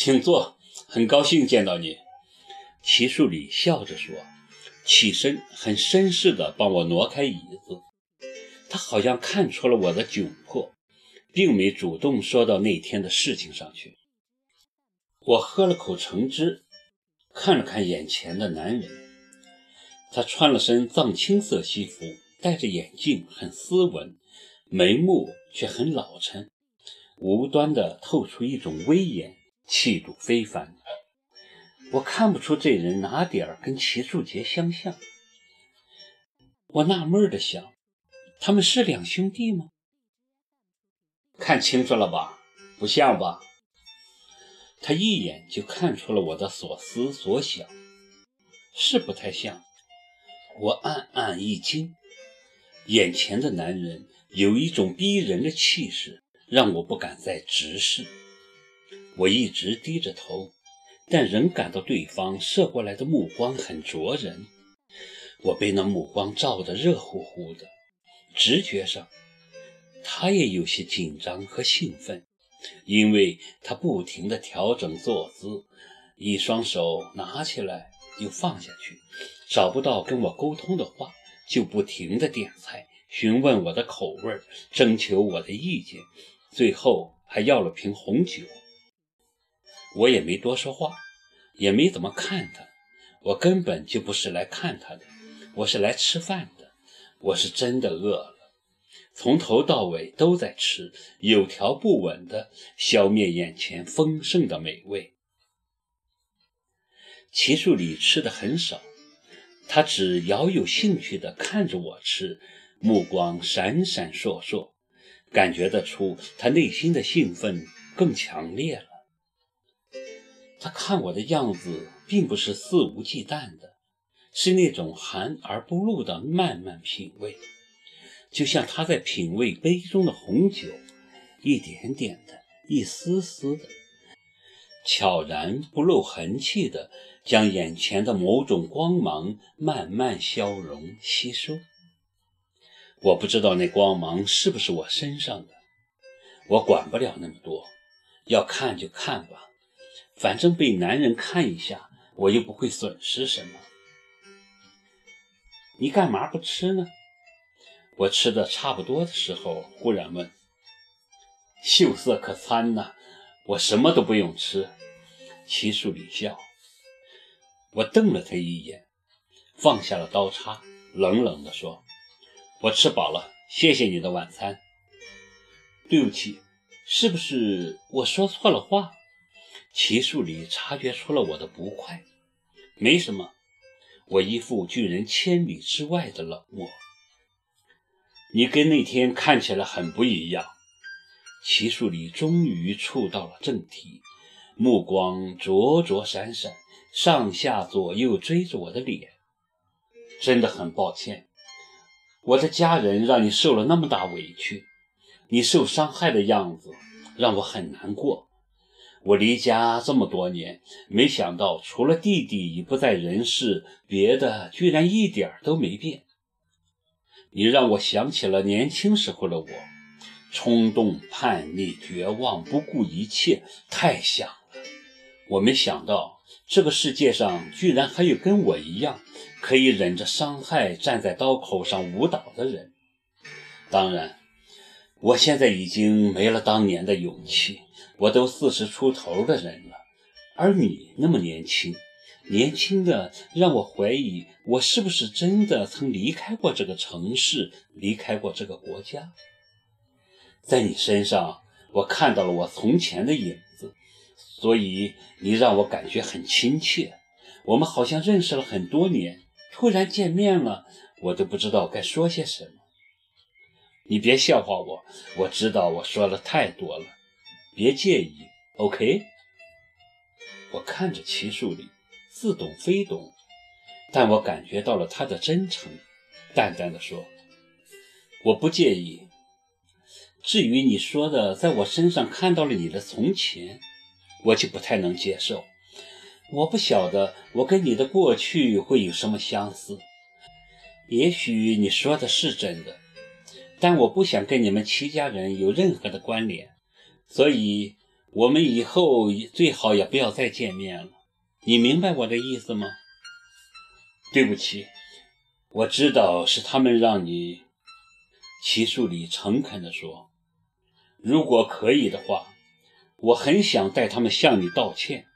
请坐，很高兴见到你。”齐树礼笑着说，起身很绅士地帮我挪开椅子。他好像看出了我的窘迫，并没主动说到那天的事情上去。我喝了口橙汁，看了看眼前的男人，他穿了身藏青色西服，戴着眼镜，很斯文，眉目却很老成，无端地透出一种威严，气度非凡。我看不出这人哪点儿跟齐树杰相像，我纳闷地想。他们是两兄弟吗？看清楚了吧？不像吧？他一眼就看出了我的所思所想，是不太像。我暗暗一惊，眼前的男人有一种逼人的气势，让我不敢再直视。我一直低着头，但仍感到对方射过来的目光很灼人。我被那目光照得热乎乎的。直觉上，他也有些紧张和兴奋，因为他不停地调整坐姿，一双手拿起来又放下去，找不到跟我沟通的话，就不停地点菜，询问我的口味，征求我的意见，最后还要了瓶红酒。我也没多说话，也没怎么看他，我根本就不是来看他的，我是来吃饭的。我是真的饿了，从头到尾都在吃，有条不紊地消灭眼前丰盛的美味。齐树礼吃的很少，他只饶有兴趣地看着我吃，目光闪闪烁烁，感觉得出他内心的兴奋更强烈了。他看我的样子，并不是肆无忌惮的。是那种含而不露的慢慢品味，就像他在品味杯中的红酒，一点点的，一丝丝的，悄然不露痕迹的将眼前的某种光芒慢慢消融吸收。我不知道那光芒是不是我身上的，我管不了那么多，要看就看吧，反正被男人看一下，我又不会损失什么。你干嘛不吃呢？我吃的差不多的时候，忽然问：“秀色可餐呐，我什么都不用吃。”齐树礼笑。我瞪了他一眼，放下了刀叉，冷冷地说：“我吃饱了，谢谢你的晚餐。”对不起，是不是我说错了话？齐树礼察觉出了我的不快。没什么。我一副拒人千里之外的冷漠。你跟那天看起来很不一样。齐树礼终于触到了正题，目光灼灼闪闪，上下左右追着我的脸。真的很抱歉，我的家人让你受了那么大委屈，你受伤害的样子让我很难过。我离家这么多年，没想到除了弟弟已不在人世，别的居然一点都没变。你让我想起了年轻时候的我，冲动、叛逆、绝望，不顾一切，太像了。我没想到这个世界上居然还有跟我一样可以忍着伤害站在刀口上舞蹈的人。当然，我现在已经没了当年的勇气。我都四十出头的人了，而你那么年轻，年轻的让我怀疑我是不是真的曾离开过这个城市，离开过这个国家。在你身上，我看到了我从前的影子，所以你让我感觉很亲切。我们好像认识了很多年，突然见面了，我都不知道该说些什么。你别笑话我，我知道我说的太多了。别介意，OK。我看着齐树礼，似懂非懂，但我感觉到了他的真诚，淡淡的说：“我不介意。至于你说的，在我身上看到了你的从前，我就不太能接受。我不晓得我跟你的过去会有什么相似。也许你说的是真的，但我不想跟你们齐家人有任何的关联。”所以，我们以后最好也不要再见面了。你明白我的意思吗？对不起，我知道是他们让你。齐树礼诚恳地说：“如果可以的话，我很想带他们向你道歉。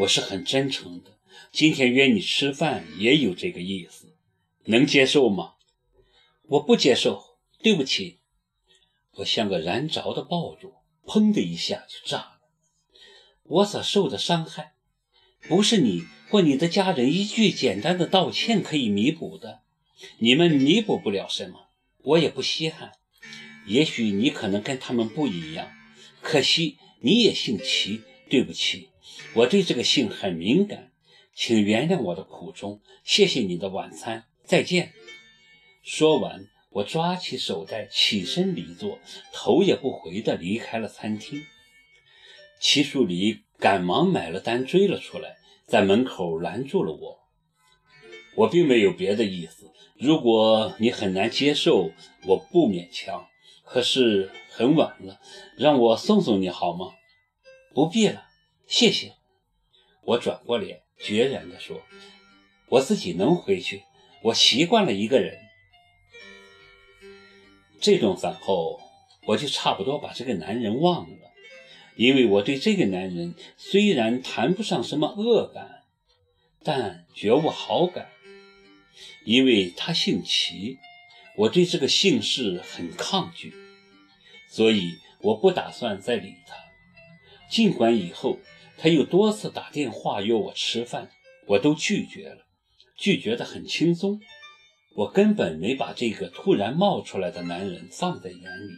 我是很真诚的。今天约你吃饭也有这个意思，能接受吗？”“我不接受，对不起。”我像个燃着的爆竹，砰的一下就炸了。我所受的伤害，不是你或你的家人一句简单的道歉可以弥补的。你们弥补不了什么。我也不稀罕，也许你可能跟他们不一样，可惜你也姓齐。对不起，我对这个姓很敏感，请原谅我的苦衷。谢谢你的晚餐，再见。说完，我抓起手袋，起身离座，头也不回地离开了餐厅。齐树礼赶忙买了单，追了出来，在门口拦住了我。我并没有别的意思。如果你很难接受，我不勉强。可是很晚了，让我送送你好吗？不必了，谢谢。我转过脸，决然地说：“我自己能回去，我习惯了一个人。”这顿饭后，我就差不多把这个男人忘了，因为我对这个男人虽然谈不上什么恶感，但绝无好感。因为他姓齐，我对这个姓氏很抗拒，所以我不打算再理他。尽管以后他又多次打电话约我吃饭，我都拒绝了，拒绝得很轻松。我根本没把这个突然冒出来的男人放在眼里，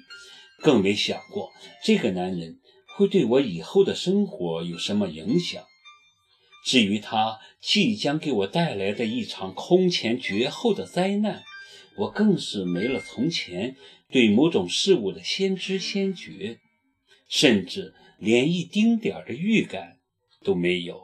更没想过这个男人会对我以后的生活有什么影响。至于他即将给我带来的一场空前绝后的灾难，我更是没了从前对某种事物的先知先觉，甚至连一丁点的预感都没有。